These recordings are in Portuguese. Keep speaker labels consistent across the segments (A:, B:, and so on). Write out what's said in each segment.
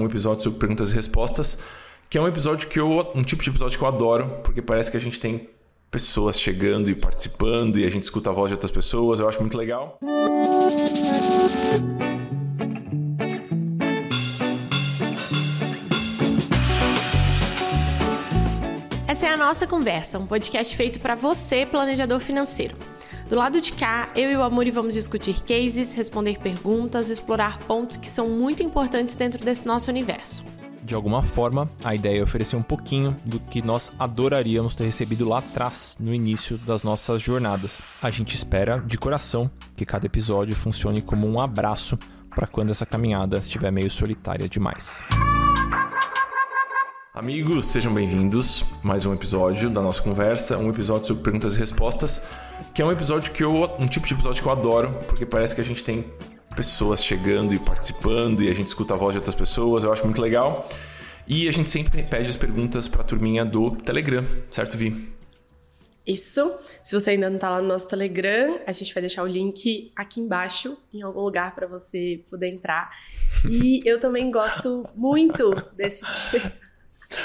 A: um episódio sobre perguntas e respostas, que é um episódio que eu. um tipo de episódio que eu adoro, porque parece que a gente tem pessoas chegando e participando e a gente escuta a voz de outras pessoas, eu acho muito legal.
B: Essa é a nossa conversa, um podcast feito para você, planejador financeiro. Do lado de cá, eu e o Amuri vamos discutir cases, responder perguntas, explorar pontos que são muito importantes dentro desse nosso universo.
A: De alguma forma, a ideia é oferecer um pouquinho do que nós adoraríamos ter recebido lá atrás, no início das nossas jornadas. A gente espera, de coração, que cada episódio funcione como um abraço para quando essa caminhada estiver meio solitária demais. Amigos, sejam bem-vindos. Mais um episódio da nossa conversa, um episódio sobre perguntas e respostas, que é um episódio que eu, um tipo de episódio que eu adoro, porque parece que a gente tem pessoas chegando e participando e a gente escuta a voz de outras pessoas, eu acho muito legal. E a gente sempre pede as perguntas para a turminha do Telegram, certo, Vi?
B: Isso. Se você ainda não está lá no nosso Telegram, a gente vai deixar o link aqui embaixo, em algum lugar para você poder entrar. E eu também gosto muito desse tipo.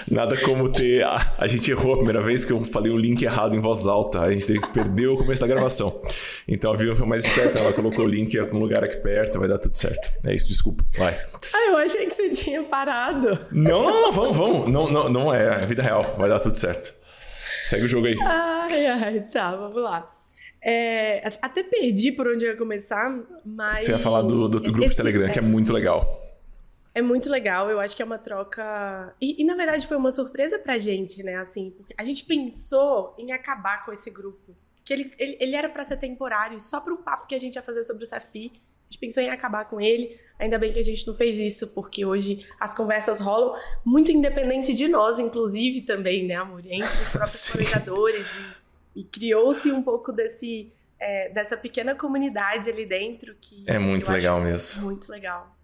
A: Nada como ter. Ah, a gente errou a primeira vez que eu falei o link errado em voz alta. A gente perdeu o começo da gravação. Então a Vivian foi mais esperta, ela colocou o link em algum lugar aqui perto, vai dar tudo certo. É isso, desculpa. Vai.
B: Ah, eu achei que você tinha parado.
A: Não, não, não vamos, vamos. Não, não, não é. É vida real. Vai dar tudo certo. Segue o jogo aí.
B: Ai, ai, tá, vamos lá. É, até perdi por onde eu ia começar, mas.
A: Você ia falar do, do, do grupo esse, de Telegram, que é muito legal.
B: É muito legal, eu acho que é uma troca. E, e, na verdade foi uma surpresa pra gente, né? Assim, a gente pensou em acabar com esse grupo. Que ele, ele, ele era para ser temporário, só para um papo que a gente ia fazer sobre o CFP. A gente pensou em acabar com ele. Ainda bem que a gente não fez isso, porque hoje as conversas rolam muito independente de nós, inclusive também, né, amor? Entre os próprios planejadores. E, e criou-se um pouco desse, é, dessa pequena comunidade ali dentro que.
A: É muito
B: que
A: legal mesmo.
B: Muito legal.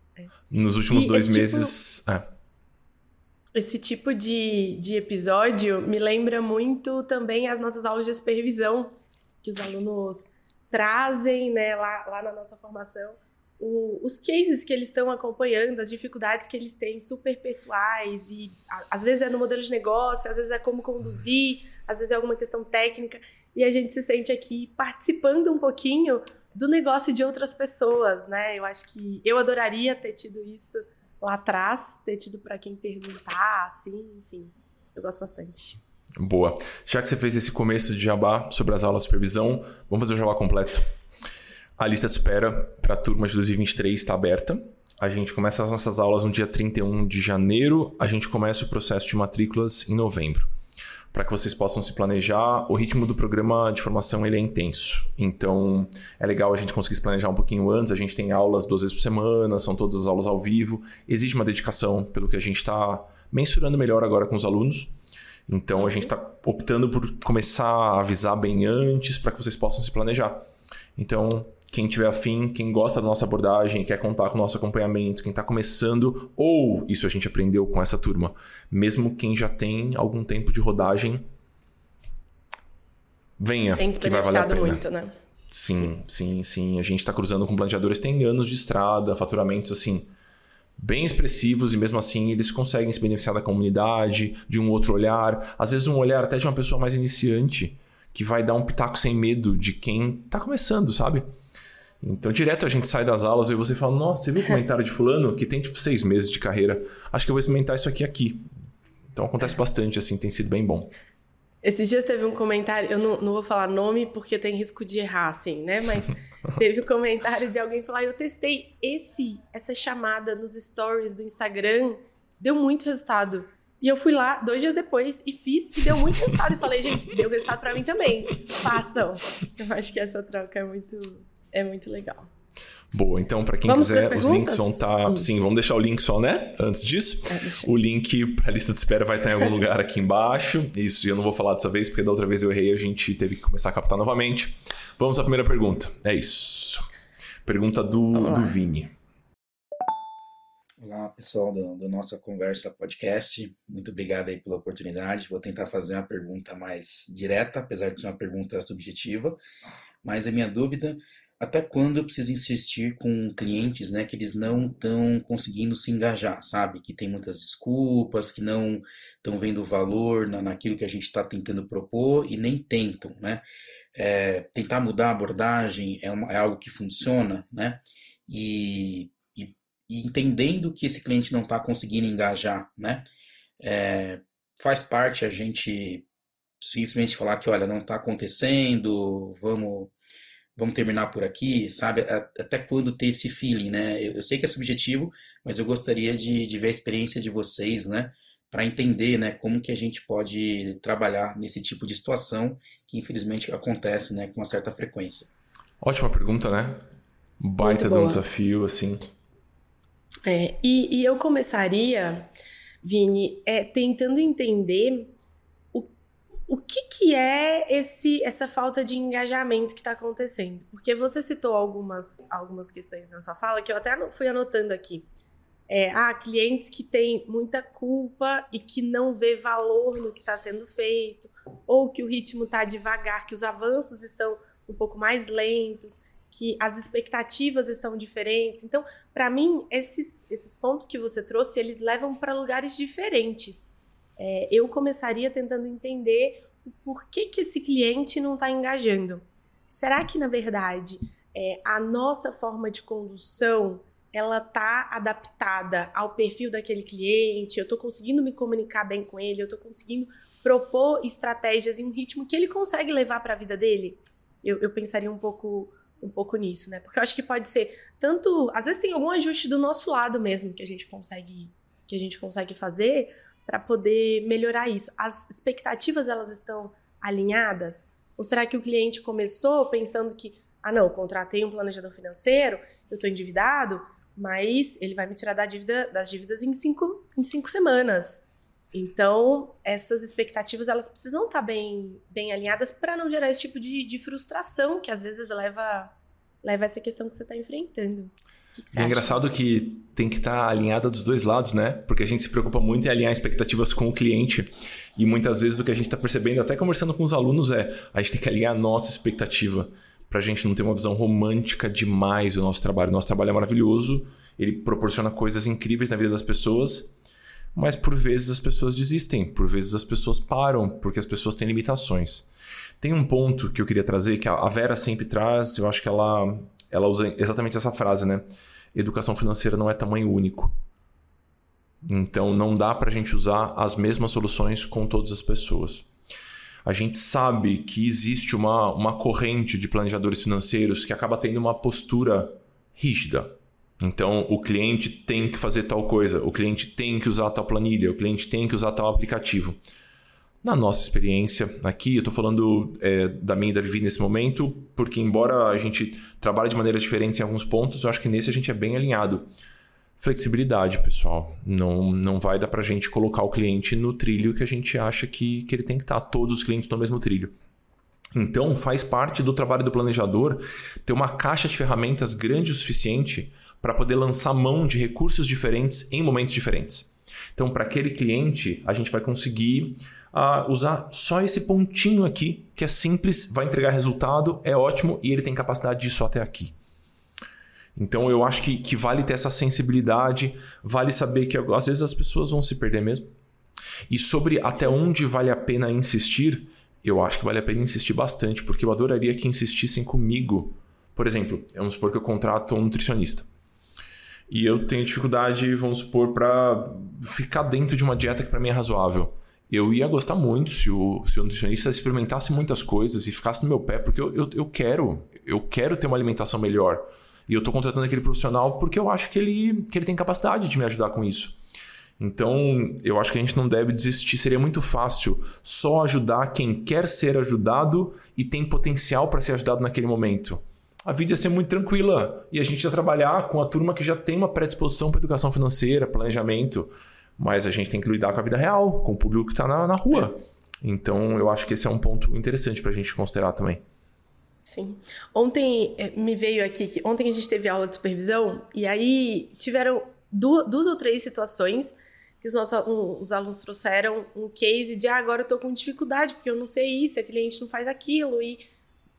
A: Nos últimos e dois tipo meses. Tipo.
B: Esse tipo de, de episódio me lembra muito também as nossas aulas de supervisão, que os alunos trazem né, lá, lá na nossa formação. O, os cases que eles estão acompanhando, as dificuldades que eles têm super pessoais, e a, às vezes é no modelo de negócio, às vezes é como conduzir, às vezes é alguma questão técnica, e a gente se sente aqui participando um pouquinho do negócio de outras pessoas, né? Eu acho que eu adoraria ter tido isso lá atrás, ter tido para quem perguntar, assim, enfim. Eu gosto bastante.
A: Boa. Já que você fez esse começo de jabá sobre as aulas de supervisão, vamos fazer o jabá completo. A lista de espera para a turma de 2023 está aberta. A gente começa as nossas aulas no dia 31 de janeiro. A gente começa o processo de matrículas em novembro para que vocês possam se planejar. O ritmo do programa de formação ele é intenso, então é legal a gente conseguir se planejar um pouquinho antes. A gente tem aulas duas vezes por semana, são todas as aulas ao vivo. Exige uma dedicação, pelo que a gente está mensurando melhor agora com os alunos. Então a gente está optando por começar a avisar bem antes para que vocês possam se planejar. Então quem tiver afim, quem gosta da nossa abordagem, quer contar com o nosso acompanhamento, quem está começando, ou isso a gente aprendeu com essa turma, mesmo quem já tem algum tempo de rodagem, venha, que vai valer a pena.
B: muito, né?
A: Sim, sim, sim. sim. A gente está cruzando com planejadores que têm anos de estrada, faturamentos assim bem expressivos e mesmo assim eles conseguem se beneficiar da comunidade, de um outro olhar, às vezes um olhar até de uma pessoa mais iniciante que vai dar um pitaco sem medo de quem está começando, sabe? Então, direto a gente sai das aulas e você fala: Nossa, você viu o comentário de Fulano que tem tipo seis meses de carreira? Acho que eu vou experimentar isso aqui aqui. Então, acontece bastante, assim, tem sido bem bom.
B: Esses dias teve um comentário, eu não, não vou falar nome porque tem risco de errar, assim, né? Mas teve um comentário de alguém falar: Eu testei esse, essa chamada nos stories do Instagram, deu muito resultado. E eu fui lá dois dias depois e fiz e deu muito resultado. E falei, gente, deu resultado para mim também. Façam. Eu acho que essa troca é muito é muito legal.
A: Boa, então para quem vamos quiser, os links vão estar. Tá, hum. Sim, vamos deixar o link só, né? Antes disso. É, o link para a lista de espera vai estar em algum lugar aqui embaixo. Isso eu não vou falar dessa vez, porque da outra vez eu errei e a gente teve que começar a captar novamente. Vamos à primeira pergunta. É isso. Pergunta do, do Vini.
C: Olá, pessoal do, do Nossa Conversa Podcast. Muito obrigado aí pela oportunidade. Vou tentar fazer uma pergunta mais direta, apesar de ser uma pergunta subjetiva. Mas a minha dúvida até quando eu preciso insistir com clientes, né, que eles não estão conseguindo se engajar, sabe? Que tem muitas desculpas, que não estão vendo valor na, naquilo que a gente está tentando propor e nem tentam, né? É, tentar mudar a abordagem é, uma, é, algo que funciona, né? E, e, e entendendo que esse cliente não está conseguindo engajar, né? É, faz parte a gente simplesmente falar que, olha, não está acontecendo, vamos vamos terminar por aqui, sabe? Até quando ter esse feeling, né? Eu, eu sei que é subjetivo, mas eu gostaria de, de ver a experiência de vocês, né? Para entender, né? Como que a gente pode trabalhar nesse tipo de situação que infelizmente acontece, né? Com uma certa frequência.
A: Ótima pergunta, né? Baita de um desafio, assim.
B: É, e, e eu começaria, Vini, é, tentando entender o que, que é esse, essa falta de engajamento que está acontecendo? Porque você citou algumas, algumas questões na sua fala que eu até fui anotando aqui. É, ah, clientes que têm muita culpa e que não vê valor no que está sendo feito, ou que o ritmo está devagar, que os avanços estão um pouco mais lentos, que as expectativas estão diferentes. Então, para mim, esses, esses pontos que você trouxe, eles levam para lugares diferentes é, eu começaria tentando entender o porquê que esse cliente não está engajando. Será que, na verdade, é, a nossa forma de condução ela está adaptada ao perfil daquele cliente? Eu estou conseguindo me comunicar bem com ele? Eu estou conseguindo propor estratégias em um ritmo que ele consegue levar para a vida dele? Eu, eu pensaria um pouco um pouco nisso, né? Porque eu acho que pode ser tanto, às vezes tem algum ajuste do nosso lado mesmo que a gente consegue que a gente consegue fazer, para poder melhorar isso? As expectativas elas estão alinhadas? Ou será que o cliente começou pensando que, ah, não, contratei um planejador financeiro, eu estou endividado, mas ele vai me tirar da dívida, das dívidas em cinco, em cinco semanas. Então, essas expectativas elas precisam estar tá bem, bem alinhadas para não gerar esse tipo de, de frustração que às vezes leva, leva essa questão que você está enfrentando.
A: Que que é engraçado que tem que estar tá alinhada dos dois lados, né? Porque a gente se preocupa muito em alinhar expectativas com o cliente. E muitas vezes o que a gente está percebendo, até conversando com os alunos, é a gente tem que alinhar a nossa expectativa para a gente não ter uma visão romântica demais do nosso trabalho. O nosso trabalho é maravilhoso, ele proporciona coisas incríveis na vida das pessoas, mas por vezes as pessoas desistem, por vezes as pessoas param, porque as pessoas têm limitações. Tem um ponto que eu queria trazer, que a Vera sempre traz, eu acho que ela ela usa exatamente essa frase, né? Educação financeira não é tamanho único. Então não dá para a gente usar as mesmas soluções com todas as pessoas. A gente sabe que existe uma, uma corrente de planejadores financeiros que acaba tendo uma postura rígida. Então, o cliente tem que fazer tal coisa, o cliente tem que usar tal planilha, o cliente tem que usar tal aplicativo. Na nossa experiência aqui, eu estou falando é, da minha e da Vivi nesse momento, porque embora a gente trabalhe de maneiras diferentes em alguns pontos, eu acho que nesse a gente é bem alinhado. Flexibilidade, pessoal. Não, não vai dar para a gente colocar o cliente no trilho que a gente acha que, que ele tem que estar, todos os clientes no mesmo trilho. Então, faz parte do trabalho do planejador ter uma caixa de ferramentas grande o suficiente para poder lançar mão de recursos diferentes em momentos diferentes. Então, para aquele cliente, a gente vai conseguir a usar só esse pontinho aqui, que é simples, vai entregar resultado, é ótimo e ele tem capacidade disso até aqui. Então eu acho que, que vale ter essa sensibilidade, vale saber que às vezes as pessoas vão se perder mesmo. E sobre até onde vale a pena insistir, eu acho que vale a pena insistir bastante, porque eu adoraria que insistissem comigo. Por exemplo, vamos supor que eu contrato um nutricionista. E eu tenho dificuldade, vamos supor, para ficar dentro de uma dieta que para mim é razoável eu ia gostar muito se o, se o nutricionista experimentasse muitas coisas e ficasse no meu pé, porque eu, eu, eu quero, eu quero ter uma alimentação melhor. E eu estou contratando aquele profissional porque eu acho que ele, que ele tem capacidade de me ajudar com isso. Então, eu acho que a gente não deve desistir. Seria muito fácil só ajudar quem quer ser ajudado e tem potencial para ser ajudado naquele momento. A vida ia ser muito tranquila e a gente ia trabalhar com a turma que já tem uma predisposição para educação financeira, planejamento mas a gente tem que lidar com a vida real, com o público que está na, na rua. Então, eu acho que esse é um ponto interessante para a gente considerar também.
B: Sim. Ontem eh, me veio aqui que ontem a gente teve aula de supervisão e aí tiveram duas, duas ou três situações que os nossos um, os alunos trouxeram um case de ah, agora eu estou com dificuldade porque eu não sei isso, a cliente não faz aquilo e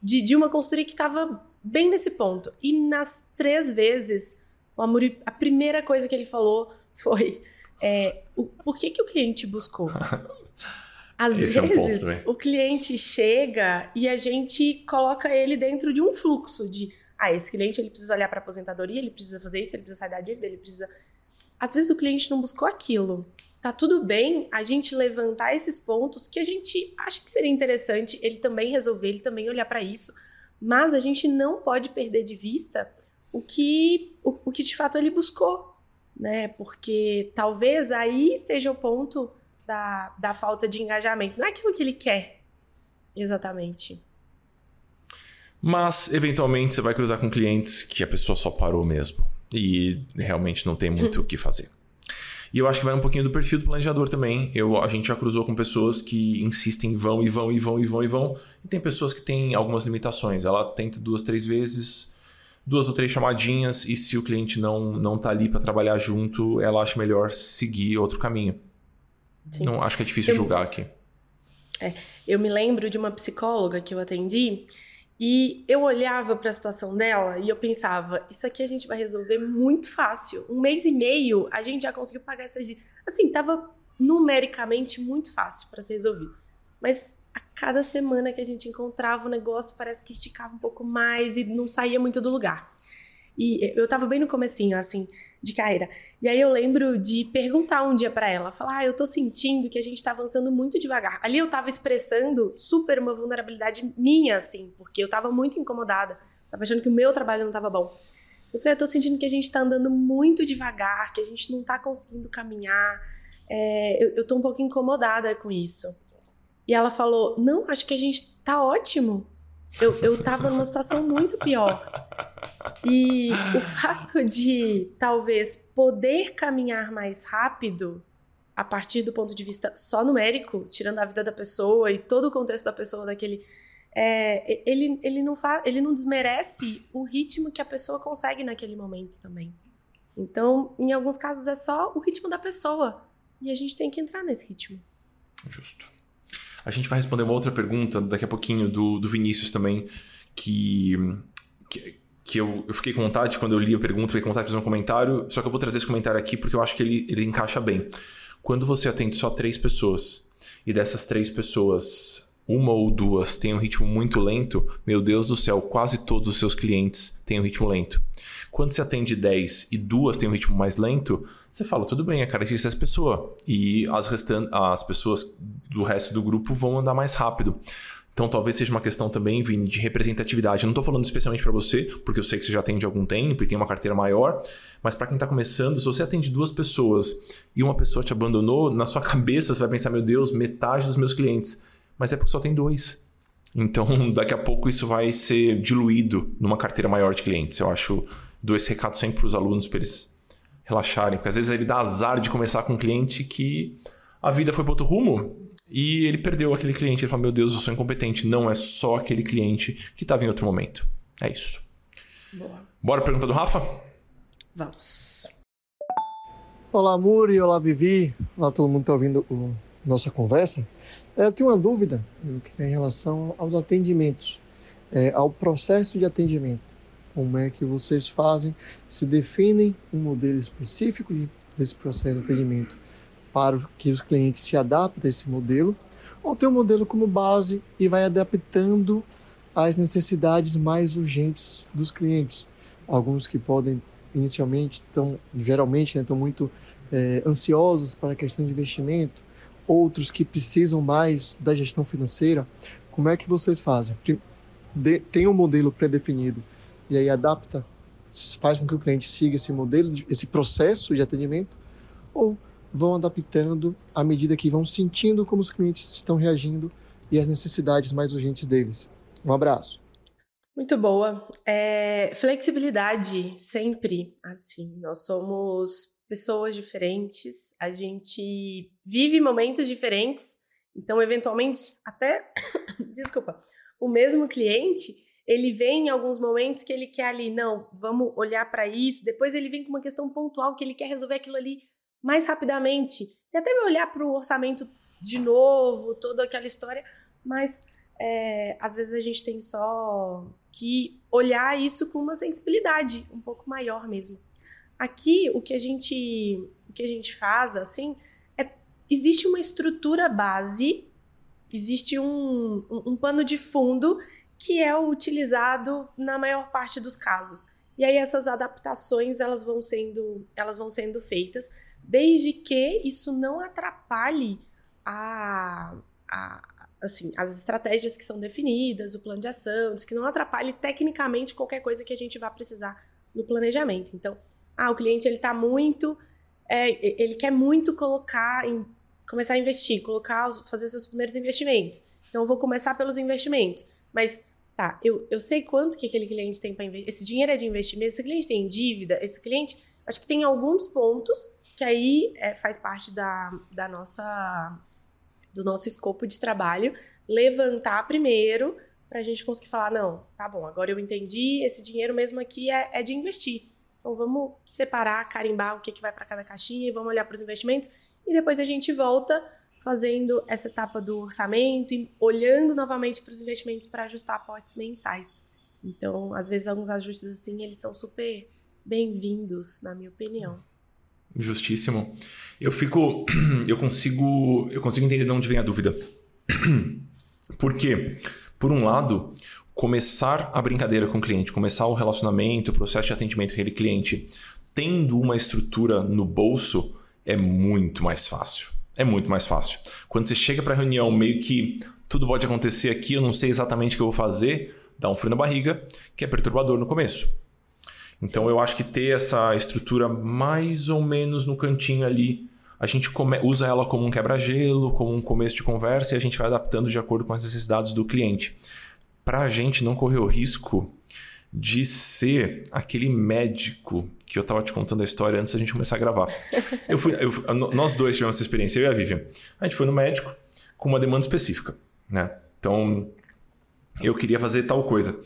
B: de, de uma consultoria que estava bem nesse ponto. E nas três vezes, o Amuri, a primeira coisa que ele falou foi: é, o, por que, que o cliente buscou? Às Esse vezes, é um o cliente chega e a gente coloca ele dentro de um fluxo de ah, esse cliente ele precisa olhar para a aposentadoria, ele precisa fazer isso, ele precisa sair da dívida, ele precisa. Às vezes o cliente não buscou aquilo. Tá tudo bem a gente levantar esses pontos que a gente acha que seria interessante ele também resolver, ele também olhar para isso, mas a gente não pode perder de vista o que, o, o que de fato ele buscou, né? Porque talvez aí esteja o ponto da, da falta de engajamento. Não é aquilo que ele quer, exatamente.
A: Mas, eventualmente, você vai cruzar com clientes que a pessoa só parou mesmo. E realmente não tem muito o que fazer. E eu acho que vai um pouquinho do perfil do planejador também. Eu, a gente já cruzou com pessoas que insistem, vão e vão e vão e vão e vão. E tem pessoas que têm algumas limitações. Ela tenta duas, três vezes, duas ou três chamadinhas, e se o cliente não, não tá ali para trabalhar junto, ela acha melhor seguir outro caminho. Sim. Não acho que é difícil eu, julgar aqui.
B: É, eu me lembro de uma psicóloga que eu atendi e eu olhava para a situação dela e eu pensava, isso aqui a gente vai resolver muito fácil. Um mês e meio a gente já conseguiu pagar essas assim, tava numericamente muito fácil para ser resolvido. Mas a cada semana que a gente encontrava o negócio, parece que esticava um pouco mais e não saía muito do lugar. E eu tava bem no comecinho, assim, de carreira. E aí eu lembro de perguntar um dia para ela, falar: "Ah, eu tô sentindo que a gente tá avançando muito devagar". Ali eu tava expressando super uma vulnerabilidade minha assim, porque eu tava muito incomodada, tava achando que o meu trabalho não tava bom. Eu falei: "Eu tô sentindo que a gente tá andando muito devagar, que a gente não tá conseguindo caminhar. É, eu, eu tô um pouco incomodada com isso". E ela falou: "Não, acho que a gente tá ótimo. Eu, eu tava numa situação muito pior. E o fato de talvez poder caminhar mais rápido a partir do ponto de vista só numérico, tirando a vida da pessoa e todo o contexto da pessoa daquele. É, ele, ele, não ele não desmerece o ritmo que a pessoa consegue naquele momento também. Então, em alguns casos, é só o ritmo da pessoa. E a gente tem que entrar nesse ritmo.
A: Justo. A gente vai responder uma outra pergunta daqui a pouquinho do, do Vinícius também, que, que, que eu, eu, fiquei com vontade quando eu li a pergunta, fiquei com vontade de fazer um comentário, só que eu vou trazer esse comentário aqui porque eu acho que ele, ele encaixa bem. Quando você atende só três pessoas e dessas três pessoas uma ou duas têm um ritmo muito lento, meu Deus do céu, quase todos os seus clientes têm um ritmo lento. Quando você atende 10 e duas têm um ritmo mais lento, você fala, tudo bem, é característica dessa pessoa. E as, restan as pessoas do resto do grupo vão andar mais rápido. Então talvez seja uma questão também, Vini, de representatividade. Eu não estou falando especialmente para você, porque eu sei que você já atende há algum tempo e tem uma carteira maior, mas para quem está começando, se você atende duas pessoas e uma pessoa te abandonou, na sua cabeça você vai pensar, meu Deus, metade dos meus clientes. Mas é porque só tem dois. Então daqui a pouco isso vai ser diluído numa carteira maior de clientes. Eu acho dou esse recado sempre para os alunos para eles relaxarem, porque às vezes ele dá azar de começar com um cliente que a vida foi para outro rumo e ele perdeu aquele cliente. Ele fala: Meu Deus, eu sou incompetente. Não é só aquele cliente que estava em outro momento. É isso. Boa. Bora pergunta do Rafa?
B: Vamos.
D: Olá, Muri. Olá, Vivi. Olá, todo mundo que está ouvindo a nossa conversa. É, eu tenho uma dúvida em relação aos atendimentos, é, ao processo de atendimento. Como é que vocês fazem? Se definem um modelo específico desse processo de atendimento para que os clientes se adaptem a esse modelo, ou tem um modelo como base e vai adaptando às necessidades mais urgentes dos clientes. Alguns que podem inicialmente estão geralmente né, estão muito é, ansiosos para a questão de investimento, outros que precisam mais da gestão financeira. Como é que vocês fazem? Tem um modelo pré-definido e aí adapta, faz com que o cliente siga esse modelo, esse processo de atendimento, ou vão adaptando à medida que vão sentindo como os clientes estão reagindo e as necessidades mais urgentes deles. Um abraço.
B: Muito boa. É, flexibilidade, sempre. Assim, nós somos pessoas diferentes, a gente vive momentos diferentes, então, eventualmente, até. desculpa. O mesmo cliente ele vem em alguns momentos que ele quer ali, não, vamos olhar para isso. Depois ele vem com uma questão pontual que ele quer resolver aquilo ali mais rapidamente. E até vai olhar para o orçamento de novo, toda aquela história. Mas é, às vezes a gente tem só que olhar isso com uma sensibilidade um pouco maior mesmo. Aqui, o que a gente, o que a gente faz, assim, é, existe uma estrutura base, existe um, um, um pano de fundo que é utilizado na maior parte dos casos. E aí essas adaptações elas vão sendo, elas vão sendo feitas, desde que isso não atrapalhe a, a, assim, as estratégias que são definidas, o plano de ação, que não atrapalhe tecnicamente qualquer coisa que a gente vá precisar no planejamento. Então, ah, o cliente ele está muito, é, ele quer muito colocar, em, começar a investir, colocar, fazer seus primeiros investimentos. Então, eu vou começar pelos investimentos, mas tá, eu, eu sei quanto que aquele cliente tem para investir, esse dinheiro é de investimento, esse cliente tem dívida, esse cliente, acho que tem alguns pontos que aí é, faz parte da, da nossa do nosso escopo de trabalho, levantar primeiro para a gente conseguir falar, não, tá bom, agora eu entendi, esse dinheiro mesmo aqui é, é de investir. Então vamos separar, carimbar o que, que vai para cada caixinha e vamos olhar para os investimentos e depois a gente volta fazendo essa etapa do orçamento e olhando novamente para os investimentos para ajustar aportes mensais. Então, às vezes alguns ajustes assim, eles são super bem-vindos, na minha opinião.
A: Justíssimo. Eu fico. Eu consigo. Eu consigo entender de onde vem a dúvida. Por quê? Por um lado, começar a brincadeira com o cliente, começar o relacionamento, o processo de atendimento com aquele cliente, tendo uma estrutura no bolso, é muito mais fácil. É muito mais fácil. Quando você chega para a reunião, meio que tudo pode acontecer aqui, eu não sei exatamente o que eu vou fazer, dá um frio na barriga, que é perturbador no começo. Então eu acho que ter essa estrutura mais ou menos no cantinho ali, a gente come, usa ela como um quebra-gelo, como um começo de conversa e a gente vai adaptando de acordo com as necessidades do cliente. Para a gente não correr o risco de ser aquele médico que eu estava te contando a história antes da gente começar a gravar. Eu fui, eu, nós dois tivemos essa experiência, eu e a Vivian. A gente foi no médico com uma demanda específica, né? Então, eu queria fazer tal coisa.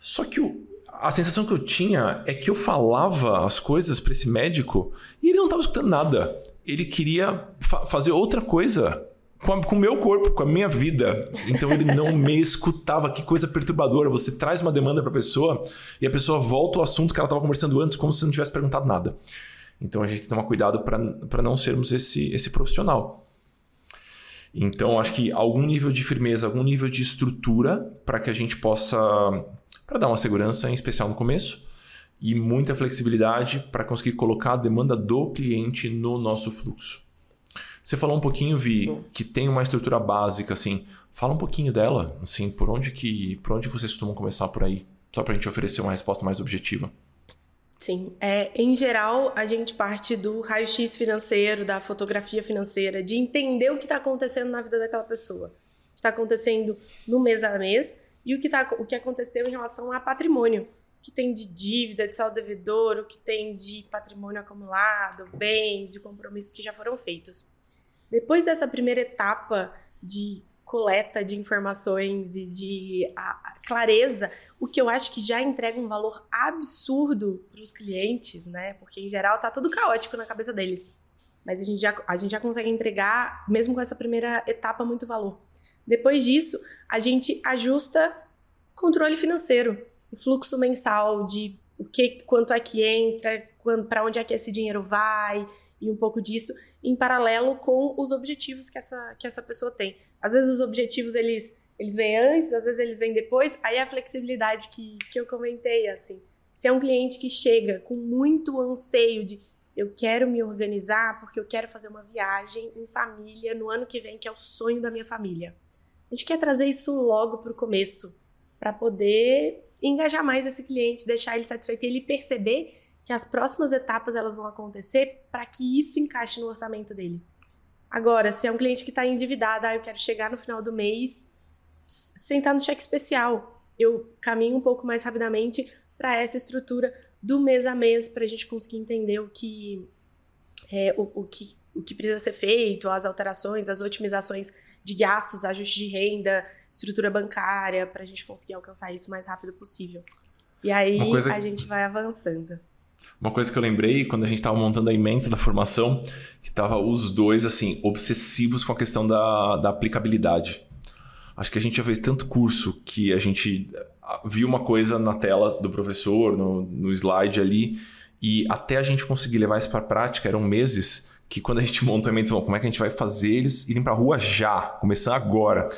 A: Só que o, a sensação que eu tinha é que eu falava as coisas para esse médico e ele não estava escutando nada. Ele queria fa fazer outra coisa com, o meu corpo, com a minha vida. Então ele não me escutava. Que coisa perturbadora. Você traz uma demanda para a pessoa e a pessoa volta ao assunto que ela estava conversando antes, como se não tivesse perguntado nada. Então a gente tem que tomar cuidado para não sermos esse, esse profissional. Então acho que algum nível de firmeza, algum nível de estrutura para que a gente possa para dar uma segurança, em especial no começo, e muita flexibilidade para conseguir colocar a demanda do cliente no nosso fluxo. Você falou um pouquinho, Vi, que tem uma estrutura básica, assim. Fala um pouquinho dela, assim, por onde que, por onde vocês costumam começar por aí? Só para a gente oferecer uma resposta mais objetiva.
B: Sim, é, em geral a gente parte do raio-x financeiro, da fotografia financeira, de entender o que está acontecendo na vida daquela pessoa. O que está acontecendo no mês a mês e o que, tá, o que aconteceu em relação a patrimônio, que tem de dívida, de saldo devedor, o que tem de patrimônio acumulado, bens e compromissos que já foram feitos. Depois dessa primeira etapa de coleta de informações e de a, a clareza, o que eu acho que já entrega um valor absurdo para os clientes, né? Porque em geral tá tudo caótico na cabeça deles. Mas a gente, já, a gente já consegue entregar, mesmo com essa primeira etapa, muito valor. Depois disso, a gente ajusta controle financeiro, o fluxo mensal de o que, quanto é que entra, para onde é que esse dinheiro vai e um pouco disso em paralelo com os objetivos que essa, que essa pessoa tem. Às vezes os objetivos eles eles vêm antes, às vezes eles vêm depois. Aí a flexibilidade que, que eu comentei assim, se é um cliente que chega com muito anseio de eu quero me organizar porque eu quero fazer uma viagem em família no ano que vem, que é o sonho da minha família. A gente quer trazer isso logo para o começo, para poder engajar mais esse cliente, deixar ele satisfeito e ele perceber que as próximas etapas elas vão acontecer para que isso encaixe no orçamento dele. Agora, se é um cliente que está endividado, ah, eu quero chegar no final do mês, sentar no cheque especial, eu caminho um pouco mais rapidamente para essa estrutura do mês a mês para a gente conseguir entender o que, é, o, o, que, o que precisa ser feito, as alterações, as otimizações de gastos, ajuste de renda, estrutura bancária, para a gente conseguir alcançar isso o mais rápido possível. E aí coisa... a gente vai avançando.
A: Uma coisa que eu lembrei quando a gente estava montando a emenda da formação, que tava os dois assim obsessivos com a questão da, da aplicabilidade. Acho que a gente já fez tanto curso que a gente ah, viu uma coisa na tela do professor, no, no slide ali, e até a gente conseguir levar isso para prática eram meses que quando a gente montou a mente, como é que a gente vai fazer eles irem para a rua já, começando agora.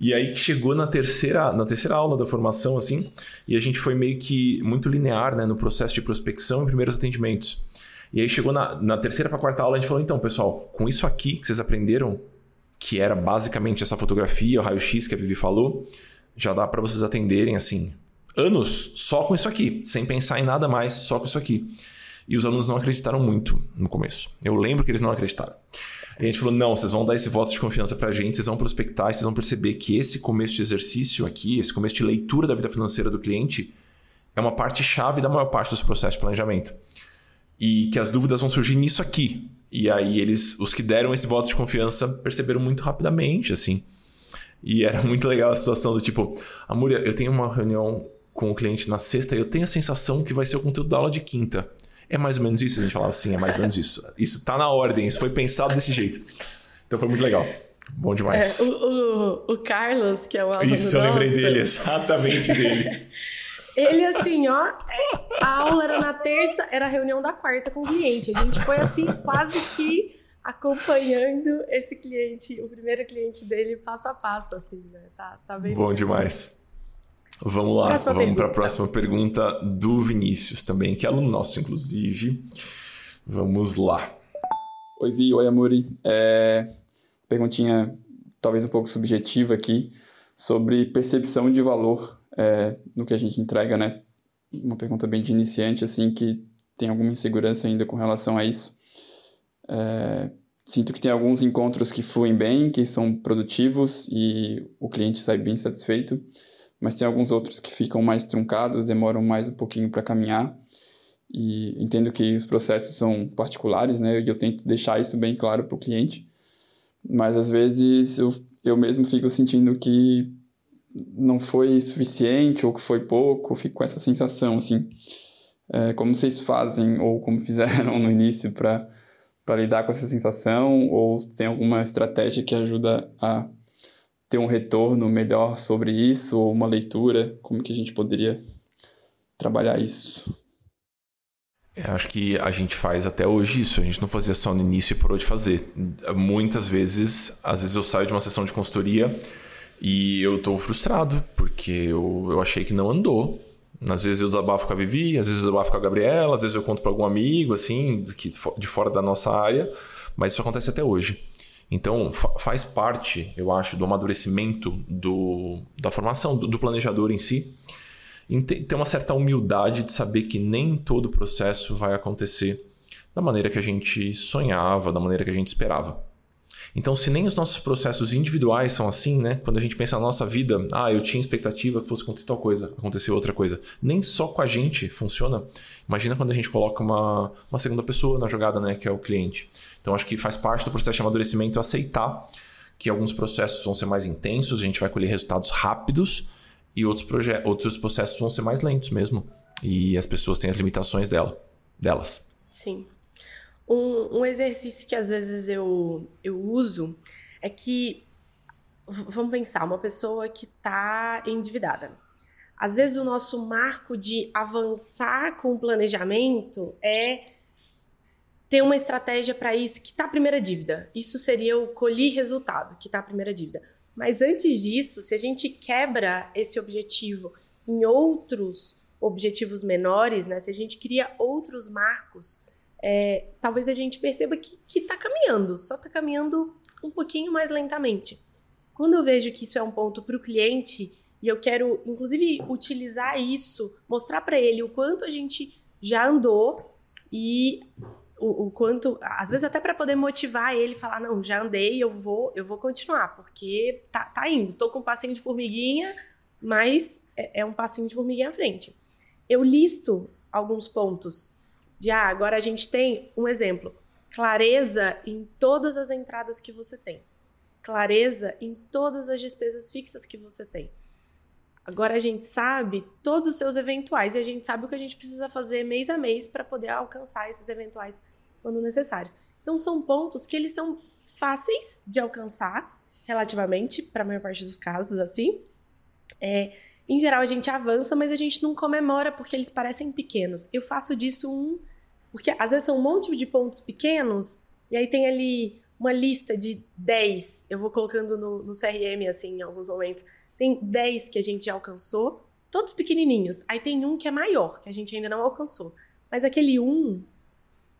A: E aí chegou na terceira, na terceira aula da formação, assim, e a gente foi meio que muito linear né, no processo de prospecção e primeiros atendimentos. E aí chegou na, na terceira para quarta aula, a gente falou, então, pessoal, com isso aqui que vocês aprenderam, que era basicamente essa fotografia, o raio-x que a Vivi falou, já dá para vocês atenderem, assim, anos só com isso aqui, sem pensar em nada mais, só com isso aqui. E os alunos não acreditaram muito no começo. Eu lembro que eles não acreditaram. E a gente falou: não, vocês vão dar esse voto de confiança pra gente, vocês vão prospectar, vocês vão perceber que esse começo de exercício aqui, esse começo de leitura da vida financeira do cliente, é uma parte chave da maior parte dos processos de planejamento. E que as dúvidas vão surgir nisso aqui. E aí eles, os que deram esse voto de confiança, perceberam muito rapidamente, assim. E era muito legal a situação do tipo, Amúria, eu tenho uma reunião com o cliente na sexta e eu tenho a sensação que vai ser o conteúdo da aula de quinta. É mais ou menos isso? A gente falava assim, é mais ou menos isso. Isso tá na ordem, isso foi pensado desse jeito. Então foi muito legal. Bom demais.
B: É, o, o, o, Carlos, que é o aluno
A: Isso, eu lembrei dele, exatamente dele.
B: Ele, assim, ó, a aula era na terça, era a reunião da quarta com o cliente. A gente foi, assim, quase que acompanhando esse cliente, o primeiro cliente dele, passo a passo, assim, né? Tá, tá bem.
A: Bom demais. Vamos lá, próxima vamos para a próxima pergunta do Vinícius também, que é aluno nosso, inclusive. Vamos lá.
E: Oi, Vi, oi, Amori. É... Perguntinha talvez um pouco subjetiva aqui, sobre percepção de valor é, no que a gente entrega, né? Uma pergunta bem de iniciante, assim, que tem alguma insegurança ainda com relação a isso. É... Sinto que tem alguns encontros que fluem bem, que são produtivos e o cliente sai bem satisfeito mas tem alguns outros que ficam mais truncados, demoram mais um pouquinho para caminhar. E entendo que os processos são particulares, né? E eu tento deixar isso bem claro para o cliente. Mas às vezes eu, eu mesmo fico sentindo que não foi suficiente ou que foi pouco, fico com essa sensação, assim. É, como vocês fazem ou como fizeram no início para lidar com essa sensação? Ou tem alguma estratégia que ajuda a ter um retorno melhor sobre isso ou uma leitura? Como que a gente poderia trabalhar isso?
A: Eu acho que a gente faz até hoje isso. A gente não fazia só no início e parou de fazer. Muitas vezes, às vezes eu saio de uma sessão de consultoria e eu estou frustrado porque eu, eu achei que não andou. Às vezes eu desabafo com a Vivi, às vezes eu desabafo com a Gabriela, às vezes eu conto para algum amigo, assim, de fora da nossa área, mas isso acontece até hoje. Então, faz parte, eu acho, do amadurecimento do, da formação do, do planejador em si, em ter uma certa humildade de saber que nem todo o processo vai acontecer da maneira que a gente sonhava, da maneira que a gente esperava. Então, se nem os nossos processos individuais são assim, né? Quando a gente pensa na nossa vida, ah, eu tinha expectativa que fosse acontecer tal coisa, aconteceu outra coisa. Nem só com a gente funciona. Imagina quando a gente coloca uma, uma segunda pessoa na jogada, né? Que é o cliente. Então, acho que faz parte do processo de amadurecimento aceitar que alguns processos vão ser mais intensos, a gente vai colher resultados rápidos e outros, outros processos vão ser mais lentos mesmo. E as pessoas têm as limitações dela, delas.
B: Sim. Um, um exercício que às vezes eu, eu uso é que, vamos pensar, uma pessoa que está endividada. Às vezes o nosso marco de avançar com o planejamento é ter uma estratégia para isso, que está a primeira dívida. Isso seria o colher resultado, que está a primeira dívida. Mas antes disso, se a gente quebra esse objetivo em outros objetivos menores, né? Se a gente cria outros marcos é, talvez a gente perceba que está caminhando, só está caminhando um pouquinho mais lentamente. Quando eu vejo que isso é um ponto para o cliente e eu quero, inclusive, utilizar isso, mostrar para ele o quanto a gente já andou e o, o quanto, às vezes até para poder motivar ele, falar não, já andei, eu vou, eu vou continuar, porque tá, tá indo. Tô com um passinho de formiguinha, mas é, é um passinho de formiguinha à frente. Eu listo alguns pontos de ah, agora a gente tem um exemplo, clareza em todas as entradas que você tem. Clareza em todas as despesas fixas que você tem. Agora a gente sabe todos os seus eventuais e a gente sabe o que a gente precisa fazer mês a mês para poder alcançar esses eventuais quando necessários. Então são pontos que eles são fáceis de alcançar relativamente, para a maior parte dos casos, assim. É, em geral, a gente avança, mas a gente não comemora porque eles parecem pequenos. Eu faço disso um. Porque às vezes são um monte de pontos pequenos, e aí tem ali uma lista de 10. Eu vou colocando no, no CRM, assim, em alguns momentos. Tem 10 que a gente já alcançou, todos pequenininhos. Aí tem um que é maior, que a gente ainda não alcançou. Mas aquele um,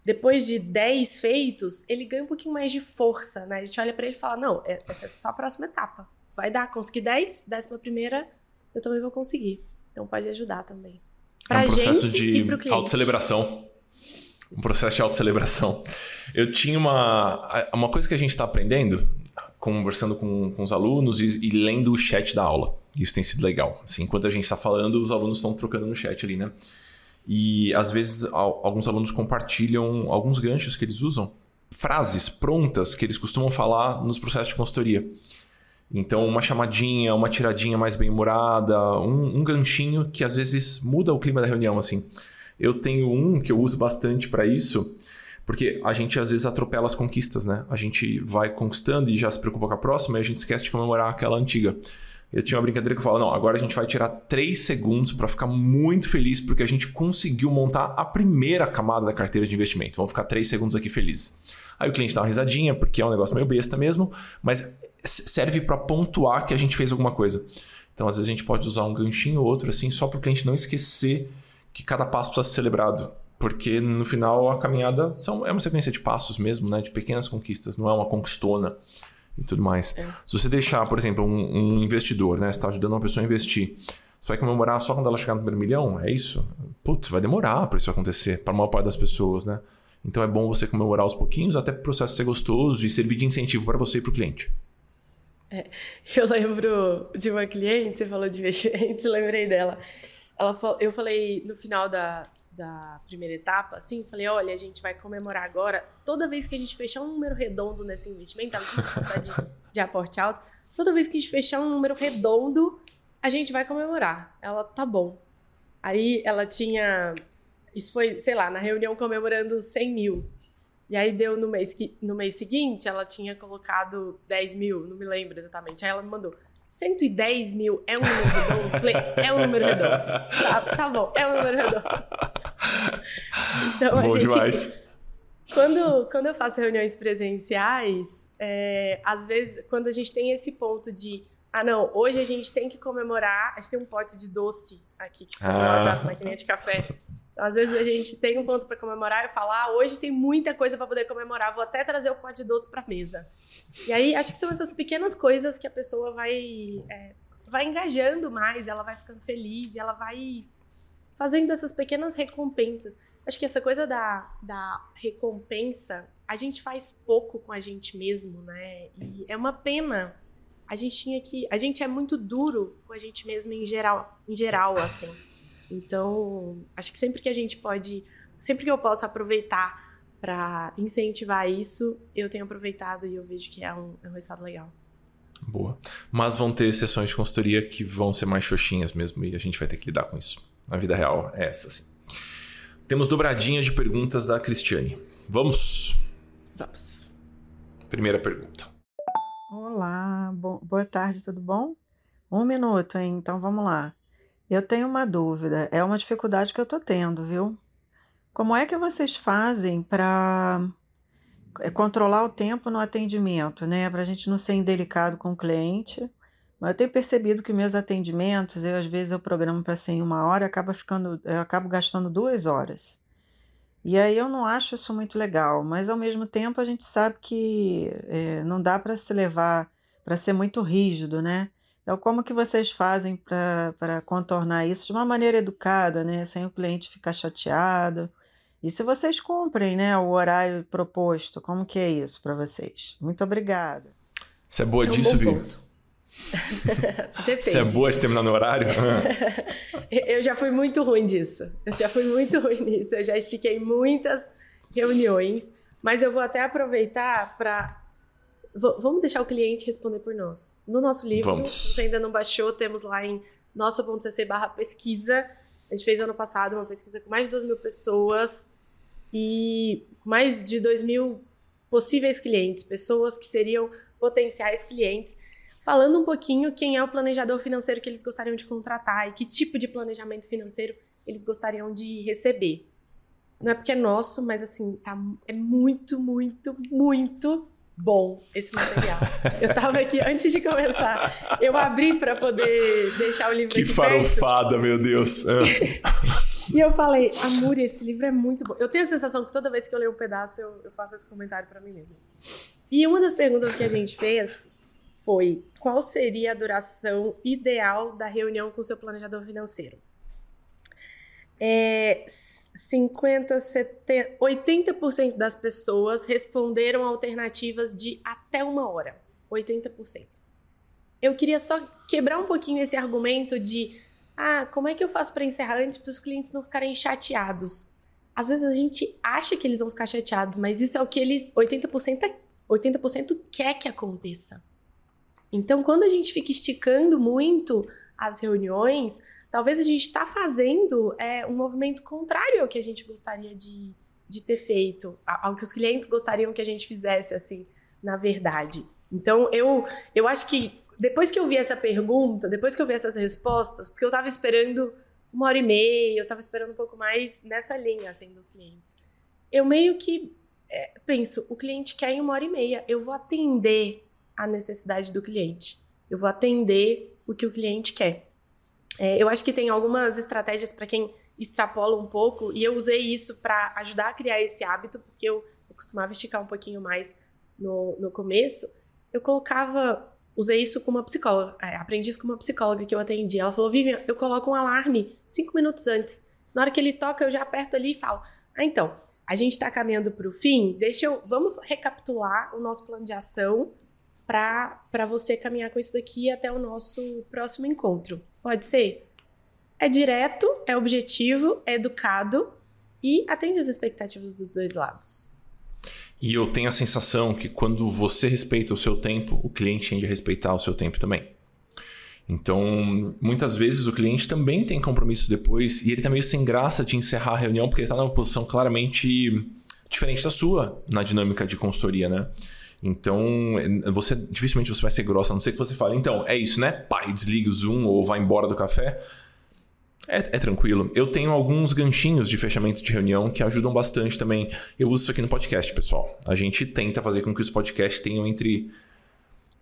B: depois de 10 feitos, ele ganha um pouquinho mais de força, né? A gente olha para ele e fala: não, é, essa é só a próxima etapa. Vai dar, consegui 10, décima primeira eu também vou conseguir. Então pode ajudar também.
A: Pra é um processo gente de autocelebração. Um processo de autocelebração. Eu tinha uma. Uma coisa que a gente está aprendendo, conversando com, com os alunos e, e, lendo o chat da aula. Isso tem sido legal. Assim, enquanto a gente está falando, os alunos estão trocando no chat ali, né? E às vezes alguns alunos compartilham alguns ganchos que eles usam, frases prontas que eles costumam falar nos processos de consultoria. Então, uma chamadinha, uma tiradinha mais bem-humorada, um, um, ganchinho que às vezes muda o clima da reunião, assim. Eu tenho um que eu uso bastante para isso, porque a gente às vezes atropela as conquistas, né? A gente vai conquistando e já se preocupa com a próxima e a gente esquece de comemorar aquela antiga. Eu tinha uma brincadeira que eu falo, não, agora a gente vai tirar 3 segundos para ficar muito feliz porque a gente conseguiu montar a primeira camada da carteira de investimento. Vamos ficar 3 segundos aqui felizes. Aí o cliente dá uma risadinha, porque é um negócio meio besta mesmo, mas serve para pontuar que a gente fez alguma coisa. Então, às vezes, a gente pode usar um ganchinho ou outro, assim, só para o cliente não esquecer que cada passo precisa ser celebrado. Porque no final a caminhada são, é uma sequência de passos mesmo, né? De pequenas conquistas, não é uma conquistona e tudo mais. É. Se você deixar, por exemplo, um, um investidor, né? Você está ajudando uma pessoa a investir. Você vai comemorar só quando ela chegar no primeiro milhão? É isso? Putz, vai demorar para isso acontecer, para a maior parte das pessoas, né? Então é bom você comemorar aos pouquinhos, até para o processo ser gostoso e servir de incentivo para você e para o cliente.
B: É, eu lembro de uma cliente, você falou de investimentos, lembrei dela. Ela, eu falei no final da, da primeira etapa, assim, falei, olha, a gente vai comemorar agora, toda vez que a gente fechar um número redondo nesse investimento, ela tinha de, de aporte alto, toda vez que a gente fechar um número redondo, a gente vai comemorar. Ela, tá bom. Aí ela tinha isso foi, sei lá, na reunião comemorando 100 mil. E aí deu no mês, que, no mês seguinte, ela tinha colocado 10 mil, não me lembro exatamente. Aí ela me mandou, 110 mil é um número redondo? Falei, é um número redondo. Tá, tá bom, é um número redondo.
A: Então, bom a gente, demais.
B: Quando, quando eu faço reuniões presenciais, é, às vezes, quando a gente tem esse ponto de ah, não, hoje a gente tem que comemorar, a gente tem um pote de doce aqui que comemora ah. a maquininha de café. Às vezes a gente tem um ponto para comemorar e falar, ah, hoje tem muita coisa para poder comemorar, vou até trazer o pote de doce para mesa. E aí acho que são essas pequenas coisas que a pessoa vai é, vai engajando mais, ela vai ficando feliz, ela vai fazendo essas pequenas recompensas. Acho que essa coisa da, da recompensa, a gente faz pouco com a gente mesmo, né? E é uma pena. A gente tinha que, a gente é muito duro com a gente mesmo em geral, em geral assim. Então, acho que sempre que a gente pode, sempre que eu posso aproveitar para incentivar isso, eu tenho aproveitado e eu vejo que é um, é um resultado legal.
A: Boa. Mas vão ter sessões de consultoria que vão ser mais xoxinhas mesmo e a gente vai ter que lidar com isso. A vida real é essa, sim. Temos dobradinha de perguntas da Cristiane. Vamos?
B: Vamos.
A: Primeira pergunta.
F: Olá, boa tarde, tudo bom? Um minuto, hein? Então vamos lá. Eu tenho uma dúvida, é uma dificuldade que eu estou tendo, viu? Como é que vocês fazem para eh, controlar o tempo no atendimento, né? Para a gente não ser indelicado com o cliente. Mas eu tenho percebido que meus atendimentos, eu às vezes eu programo para ser em uma hora, acaba ficando, eu acabo gastando duas horas. E aí eu não acho isso muito legal, mas ao mesmo tempo a gente sabe que é, não dá para se levar, para ser muito rígido, né? Então, como que vocês fazem para contornar isso de uma maneira educada, né? Sem o cliente ficar chateado? E se vocês cumprem, né, o horário proposto, como que é isso para vocês? Muito obrigada.
A: Você é boa é um disso, Vi? Você é boa de terminar no horário?
B: eu já fui muito ruim disso. Eu já fui muito ruim nisso. Eu já estiquei muitas reuniões, mas eu vou até aproveitar para vamos deixar o cliente responder por nós. No nosso livro, vamos. se você ainda não baixou, temos lá em nossa.cc barra pesquisa. A gente fez ano passado uma pesquisa com mais de 2 mil pessoas e mais de 2 mil possíveis clientes, pessoas que seriam potenciais clientes, falando um pouquinho quem é o planejador financeiro que eles gostariam de contratar e que tipo de planejamento financeiro eles gostariam de receber. Não é porque é nosso, mas assim, tá, é muito, muito, muito bom esse material. Eu tava aqui antes de começar, eu abri para poder deixar o livro
A: que farofada,
B: perto.
A: meu Deus. É.
B: e eu falei, Amuri, esse livro é muito bom. Eu tenho a sensação que toda vez que eu leio um pedaço, eu, eu faço esse comentário para mim mesma. E uma das perguntas que a gente fez foi: qual seria a duração ideal da reunião com o seu planejador financeiro? É, 50, 70, 80% das pessoas responderam alternativas de até uma hora. 80%. Eu queria só quebrar um pouquinho esse argumento de ah, como é que eu faço para encerrar antes para os clientes não ficarem chateados? Às vezes a gente acha que eles vão ficar chateados, mas isso é o que eles 80% 80% quer que aconteça. Então, quando a gente fica esticando muito as reuniões, talvez a gente está fazendo é, um movimento contrário ao que a gente gostaria de, de ter feito, ao que os clientes gostariam que a gente fizesse, assim, na verdade. Então, eu, eu acho que depois que eu vi essa pergunta, depois que eu vi essas respostas, porque eu estava esperando uma hora e meia, eu estava esperando um pouco mais nessa linha, assim, dos clientes. Eu meio que é, penso, o cliente quer em uma hora e meia, eu vou atender a necessidade do cliente. Eu vou atender o que o cliente quer. É, eu acho que tem algumas estratégias para quem extrapola um pouco, e eu usei isso para ajudar a criar esse hábito, porque eu, eu costumava esticar um pouquinho mais no, no começo. Eu colocava, usei isso com uma psicóloga, é, aprendi isso com uma psicóloga que eu atendi. Ela falou: Vivian, eu coloco um alarme cinco minutos antes. Na hora que ele toca, eu já aperto ali e falo: Ah, então, a gente está caminhando para o fim, deixa eu. Vamos recapitular o nosso plano de ação para você caminhar com isso daqui até o nosso próximo encontro. Pode ser? É direto, é objetivo, é educado e atende as expectativas dos dois lados.
A: E eu tenho a sensação que quando você respeita o seu tempo, o cliente tende a respeitar o seu tempo também. Então, muitas vezes o cliente também tem compromissos depois e ele tá meio sem graça de encerrar a reunião porque ele tá numa posição claramente diferente da sua na dinâmica de consultoria, né? Então, você dificilmente você vai ser grossa, a não ser que você fale, então, é isso, né? Pai, desliga o Zoom ou vai embora do café. É, é, tranquilo. Eu tenho alguns ganchinhos de fechamento de reunião que ajudam bastante também. Eu uso isso aqui no podcast, pessoal. A gente tenta fazer com que os podcasts tenham entre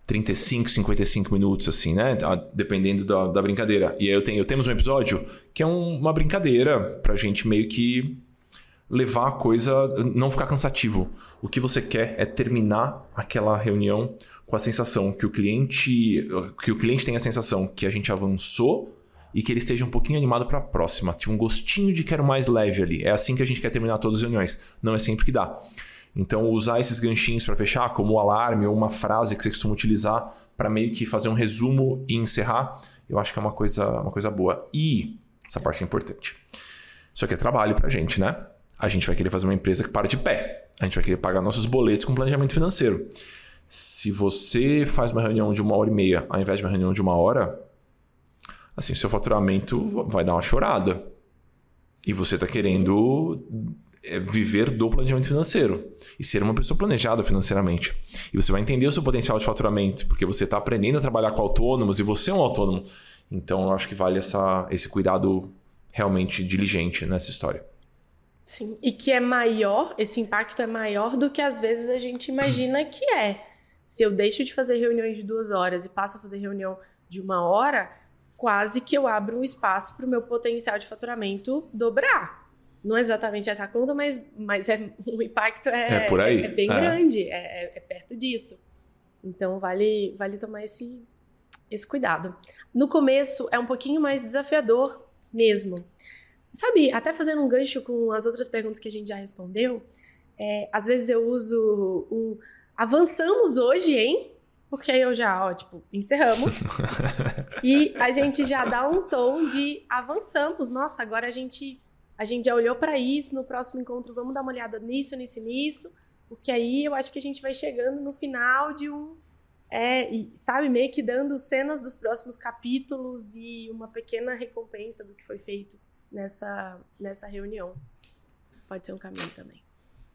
A: 35 55 minutos, assim, né? Dependendo da, da brincadeira. E aí eu tenho, temos um episódio que é um, uma brincadeira pra gente meio que levar a coisa, não ficar cansativo. O que você quer é terminar aquela reunião com a sensação que o cliente, que o cliente tenha a sensação que a gente avançou e que ele esteja um pouquinho animado para a próxima, tipo um gostinho de quero mais leve ali. É assim que a gente quer terminar todas as reuniões. Não é sempre que dá. Então, usar esses ganchinhos para fechar, como o alarme ou uma frase que você costuma utilizar para meio que fazer um resumo e encerrar, eu acho que é uma coisa, uma coisa boa. E essa parte é importante. Isso aqui é trabalho para gente, né? A gente vai querer fazer uma empresa que para de pé. A gente vai querer pagar nossos boletos com planejamento financeiro. Se você faz uma reunião de uma hora e meia ao invés de uma reunião de uma hora, assim, seu faturamento vai dar uma chorada. E você está querendo é, viver do planejamento financeiro e ser uma pessoa planejada financeiramente. E você vai entender o seu potencial de faturamento, porque você está aprendendo a trabalhar com autônomos e você é um autônomo. Então, eu acho que vale essa, esse cuidado realmente diligente nessa história.
B: Sim, e que é maior, esse impacto é maior do que às vezes a gente imagina que é. Se eu deixo de fazer reuniões de duas horas e passo a fazer reunião de uma hora, quase que eu abro um espaço para o meu potencial de faturamento dobrar. Não é exatamente essa conta, mas, mas é, o impacto é,
A: é,
B: é, é bem é. grande, é, é, perto disso. Então vale, vale tomar esse, esse cuidado. No começo é um pouquinho mais desafiador mesmo. Sabe, até fazendo um gancho com as outras perguntas que a gente já respondeu, é, às vezes eu uso um avançamos hoje, hein? Porque aí eu já, ó, tipo, encerramos. e a gente já dá um tom de avançamos. Nossa, agora a gente a gente já olhou para isso, no próximo encontro vamos dar uma olhada nisso, nisso nisso, porque aí eu acho que a gente vai chegando no final de um é, e, sabe, meio que dando cenas dos próximos capítulos e uma pequena recompensa do que foi feito nessa, nessa reunião. Pode ser um caminho também.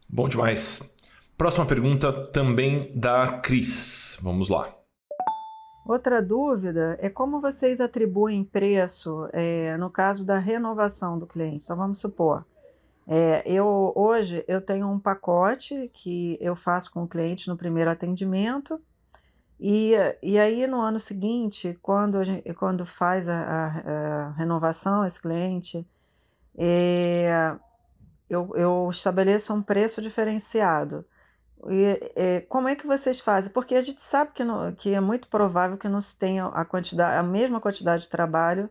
A: Bom demais. Próxima pergunta também da Cris. Vamos lá.
F: Outra dúvida é como vocês atribuem preço é, no caso da renovação do cliente. Então vamos supor, é, eu hoje eu tenho um pacote que eu faço com o cliente no primeiro atendimento e, e aí no ano seguinte, quando, gente, quando faz a, a, a, renovação esse cliente, é, eu, eu estabeleço um preço diferenciado. E, é, como é que vocês fazem? Porque a gente sabe que, no, que é muito provável que não se tenha a, quantidade, a mesma quantidade de trabalho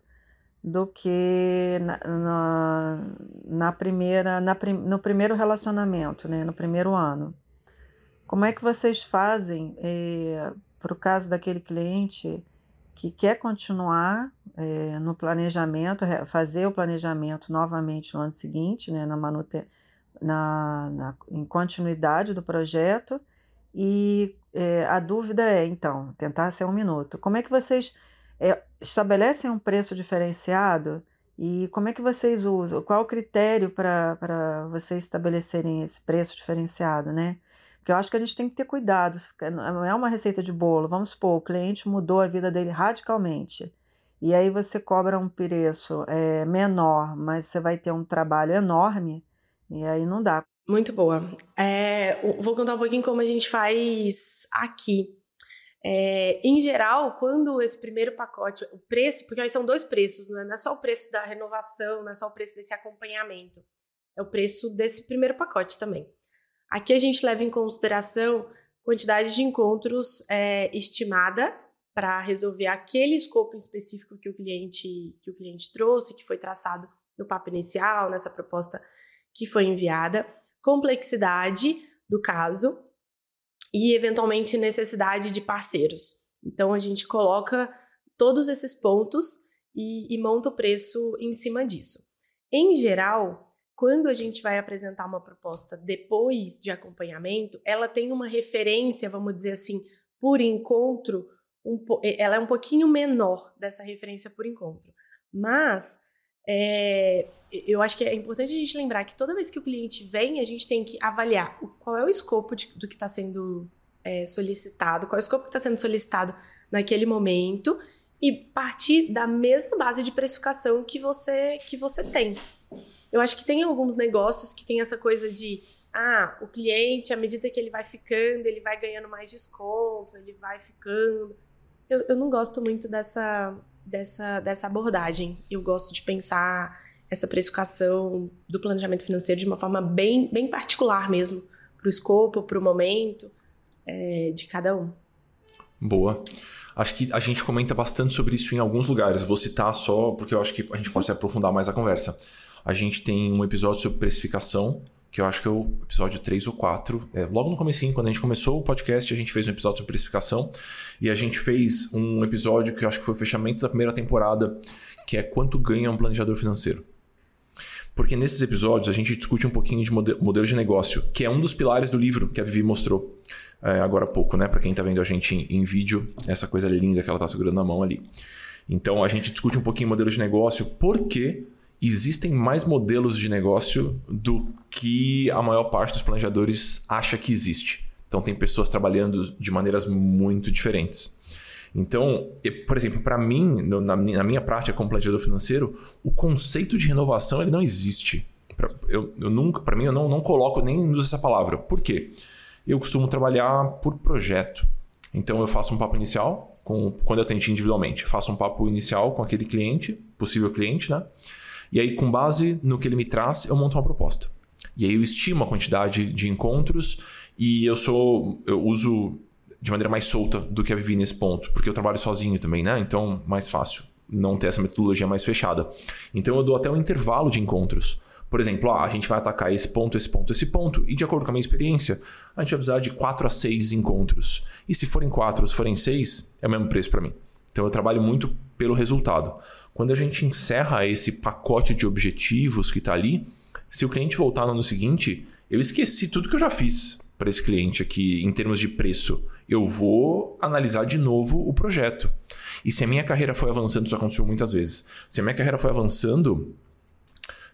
F: do que na, na, na primeira, na, no primeiro relacionamento, né, no primeiro ano. Como é que vocês fazem é, para o caso daquele cliente que quer continuar é, no planejamento, fazer o planejamento novamente no ano seguinte, né, na manutenção na, na, em continuidade do projeto. E é, a dúvida é, então, tentar ser um minuto. Como é que vocês é, estabelecem um preço diferenciado e como é que vocês usam? Qual o critério para vocês estabelecerem esse preço diferenciado, né? Porque eu acho que a gente tem que ter cuidado. Não é uma receita de bolo. Vamos supor, o cliente mudou a vida dele radicalmente. E aí você cobra um preço é, menor, mas você vai ter um trabalho enorme e aí não dá.
B: Muito boa. É, vou contar um pouquinho como a gente faz aqui. É, em geral, quando esse primeiro pacote, o preço, porque aí são dois preços, não é, não é só o preço da renovação, não é só o preço desse acompanhamento, é o preço desse primeiro pacote também. Aqui a gente leva em consideração quantidade de encontros é, estimada para resolver aquele escopo específico que o cliente que o cliente trouxe, que foi traçado no papo inicial, nessa proposta que foi enviada, complexidade do caso e, eventualmente, necessidade de parceiros. Então, a gente coloca todos esses pontos e, e monta o preço em cima disso. Em geral, quando a gente vai apresentar uma proposta depois de acompanhamento, ela tem uma referência, vamos dizer assim, por encontro, um, ela é um pouquinho menor dessa referência por encontro. Mas é, eu acho que é importante a gente lembrar que toda vez que o cliente vem, a gente tem que avaliar qual é o escopo de, do que está sendo é, solicitado, qual é o escopo que está sendo solicitado naquele momento e partir da mesma base de precificação que você que você tem. Eu acho que tem alguns negócios que tem essa coisa de ah, o cliente, à medida que ele vai ficando, ele vai ganhando mais desconto, ele vai ficando. Eu, eu não gosto muito dessa, dessa, dessa abordagem. Eu gosto de pensar essa precificação do planejamento financeiro de uma forma bem, bem particular mesmo, para o escopo, para o momento é, de cada um.
A: Boa. Acho que a gente comenta bastante sobre isso em alguns lugares. Vou citar só porque eu acho que a gente pode aprofundar mais a conversa. A gente tem um episódio sobre precificação, que eu acho que é o episódio 3 ou 4. É, logo no comecinho, quando a gente começou o podcast, a gente fez um episódio sobre precificação. E a gente fez um episódio que eu acho que foi o fechamento da primeira temporada, que é quanto ganha um planejador financeiro. Porque nesses episódios a gente discute um pouquinho de modelo de negócio, que é um dos pilares do livro que a Vivi mostrou é, agora há pouco, né? Para quem está vendo a gente em, em, vídeo, essa coisa linda que ela está segurando na mão ali. Então a gente discute um pouquinho modelo de negócio, porque existem mais modelos de negócio do que a maior parte dos planejadores acha que existe. Então tem pessoas trabalhando de maneiras muito diferentes. Então, por exemplo, para mim, na, minha prática como planejador financeiro, o conceito de renovação ele não existe. Eu, eu nunca, para mim, eu não, não coloco nem uso essa palavra. Por quê? Eu costumo trabalhar por projeto. Então, eu faço um papo inicial com, quando eu atendo individualmente. Faço um papo inicial com aquele cliente, possível cliente, né? E aí, com base no que ele me traz, eu monto uma proposta. E aí eu estimo a quantidade de encontros e eu sou eu uso de maneira mais solta do que a Vivi nesse ponto, porque eu trabalho sozinho também, né? Então, mais fácil não ter essa metodologia mais fechada. Então, eu dou até um intervalo de encontros. Por exemplo, ah, a gente vai atacar esse ponto, esse ponto, esse ponto, e de acordo com a minha experiência, a gente vai precisar de 4 a 6 encontros. E se forem 4 ou se forem 6, é o mesmo preço para mim. Então, eu trabalho muito pelo resultado. Quando a gente encerra esse pacote de objetivos que está ali, se o cliente voltar no ano seguinte, eu esqueci tudo que eu já fiz para esse cliente aqui em termos de preço eu vou analisar de novo o projeto. E se a minha carreira foi avançando, isso aconteceu muitas vezes. Se a minha carreira foi avançando,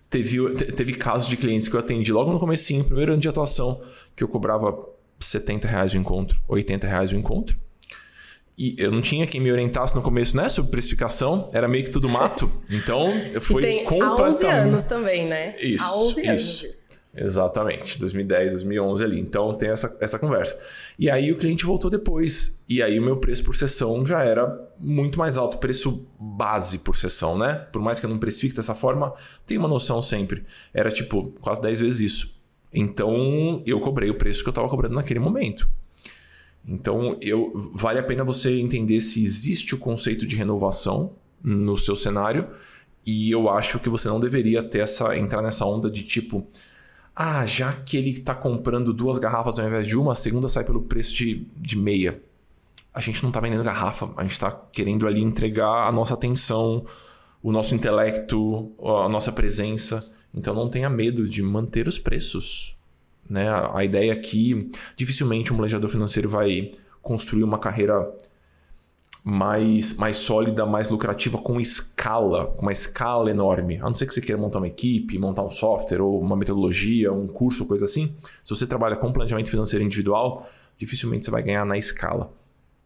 A: teve, teve casos de clientes que eu atendi logo no comecinho, primeiro ano de atuação, que eu cobrava 70 reais o encontro, 80 reais o encontro. E eu não tinha quem me orientasse no começo, né? Sobre precificação. Era meio que tudo mato. Então, eu fui
B: tem
A: completamente...
B: Há 11 anos também, né?
A: Isso,
B: Há 11 anos
A: isso.
B: isso.
A: Exatamente, 2010, 2011 ali. Então tem essa, essa conversa. E aí o cliente voltou depois. E aí o meu preço por sessão já era muito mais alto, preço base por sessão, né? Por mais que eu não precifique dessa forma, tem uma noção sempre. Era tipo quase 10 vezes isso. Então eu cobrei o preço que eu estava cobrando naquele momento. Então eu vale a pena você entender se existe o conceito de renovação no seu cenário. E eu acho que você não deveria ter essa entrar nessa onda de tipo ah, já que ele está comprando duas garrafas ao invés de uma, a segunda sai pelo preço de, de meia. A gente não está vendendo garrafa, a gente está querendo ali entregar a nossa atenção, o nosso intelecto, a nossa presença. Então não tenha medo de manter os preços. Né? A ideia aqui, dificilmente um planejador financeiro vai construir uma carreira mais, mais sólida, mais lucrativa, com escala, com uma escala enorme. A não ser que você queira montar uma equipe, montar um software ou uma metodologia, um curso, coisa assim. Se você trabalha com planejamento financeiro individual, dificilmente você vai ganhar na escala.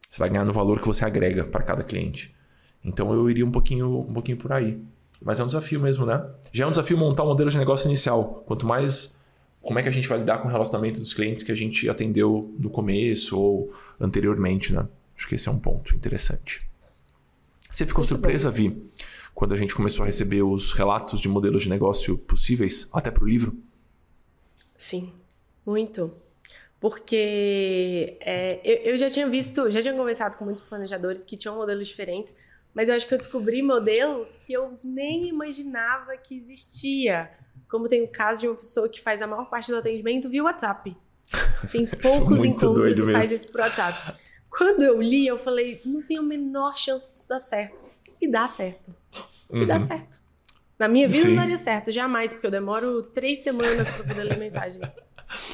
A: Você vai ganhar no valor que você agrega para cada cliente. Então eu iria um pouquinho, um pouquinho por aí. Mas é um desafio mesmo, né? Já é um desafio montar um modelo de negócio inicial. Quanto mais como é que a gente vai lidar com o relacionamento dos clientes que a gente atendeu no começo ou anteriormente, né? Acho que esse é um ponto interessante. Você ficou Muito surpresa, bom. Vi, quando a gente começou a receber os relatos de modelos de negócio possíveis, até para o livro?
B: Sim, muito. Porque é, eu, eu já tinha visto, já tinha conversado com muitos planejadores que tinham modelos diferentes, mas eu acho que eu descobri modelos que eu nem imaginava que existia. Como tem o caso de uma pessoa que faz a maior parte do atendimento via WhatsApp. Tem poucos encontros e faz isso por WhatsApp. Quando eu li, eu falei, não tem a menor chance disso dar certo. E dá certo. E uhum. dá certo. Na minha vida Sim. não daria certo, jamais, porque eu demoro três semanas para poder ler mensagens.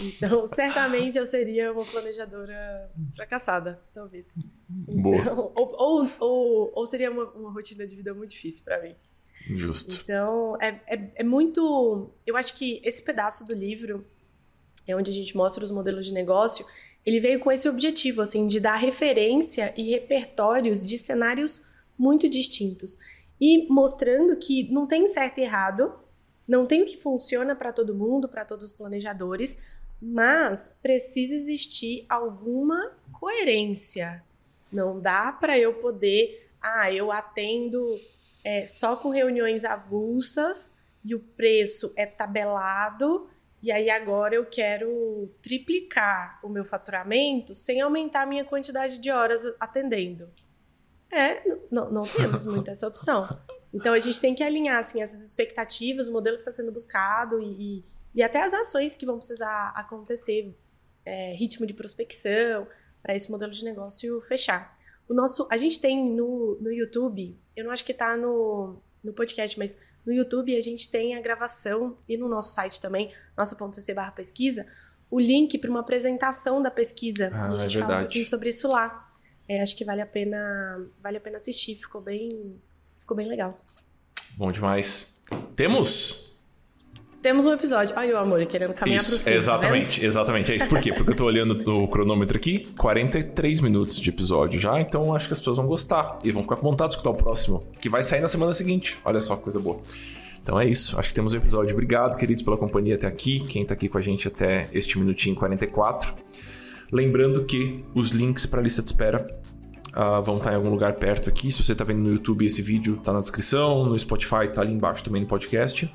B: Então, certamente eu seria uma planejadora fracassada, talvez. Então, ou, ou, ou, ou, seria uma, uma, rotina de vida muito difícil para mim.
A: Justo.
B: Então, é, é, é muito. Eu acho que esse pedaço do livro é onde a gente mostra os modelos de negócio ele veio com esse objetivo, assim, de dar referência e repertórios de cenários muito distintos. E mostrando que não tem certo e errado, não tem o que funciona para todo mundo, para todos os planejadores, mas precisa existir alguma coerência. Não dá para eu poder, ah, eu atendo é, só com reuniões avulsas e o preço é tabelado e aí agora eu quero triplicar o meu faturamento sem aumentar a minha quantidade de horas atendendo. É, não, não temos muito essa opção. Então a gente tem que alinhar assim, essas expectativas, o modelo que está sendo buscado e, e, até as ações que vão precisar acontecer, é, ritmo de prospecção, para esse modelo de negócio fechar. O nosso, a gente tem no, no YouTube, eu não acho que está no, no podcast, mas no YouTube a gente tem a gravação e no nosso site também, nossa.cc barra pesquisa, o link para uma apresentação da pesquisa.
A: Ah,
B: e a
A: gente
B: é
A: fala
B: um pouquinho sobre isso lá. É, acho que vale a pena, vale a pena assistir, ficou bem, ficou bem legal.
A: Bom demais. Temos
B: temos um episódio. Olha o amor querendo caminhar
A: isso,
B: pro fim. Tá
A: exatamente,
B: tá
A: exatamente. É isso. Por quê? Porque eu tô olhando o cronômetro aqui, 43 minutos de episódio já, então acho que as pessoas vão gostar e vão ficar com vontade de escutar o próximo, que vai sair na semana seguinte. Olha só, coisa boa. Então é isso, acho que temos um episódio. Obrigado, queridos, pela companhia até aqui. Quem tá aqui com a gente até este minutinho 44. Lembrando que os links para a lista de espera uh, vão estar em algum lugar perto aqui. Se você está vendo no YouTube, esse vídeo está na descrição. No Spotify está ali embaixo também no podcast.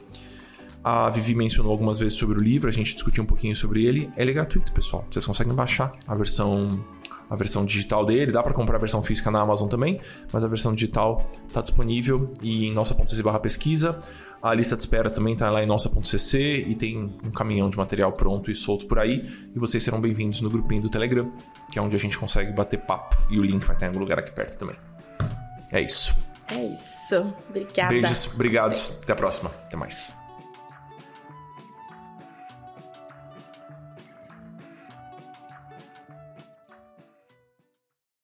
A: A Vivi mencionou algumas vezes sobre o livro, a gente discutiu um pouquinho sobre ele. Ele é gratuito, pessoal. Vocês conseguem baixar a versão a versão digital dele, dá para comprar a versão física na Amazon também, mas a versão digital está disponível e em nossa.cc barra pesquisa. A lista de espera também está lá em nossa.cc e tem um caminhão de material pronto e solto por aí. E vocês serão bem-vindos no grupinho do Telegram, que é onde a gente consegue bater papo e o link vai estar em algum lugar aqui perto também. É isso.
B: É isso. Obrigada.
A: Beijos, obrigados. Até a próxima. Até mais.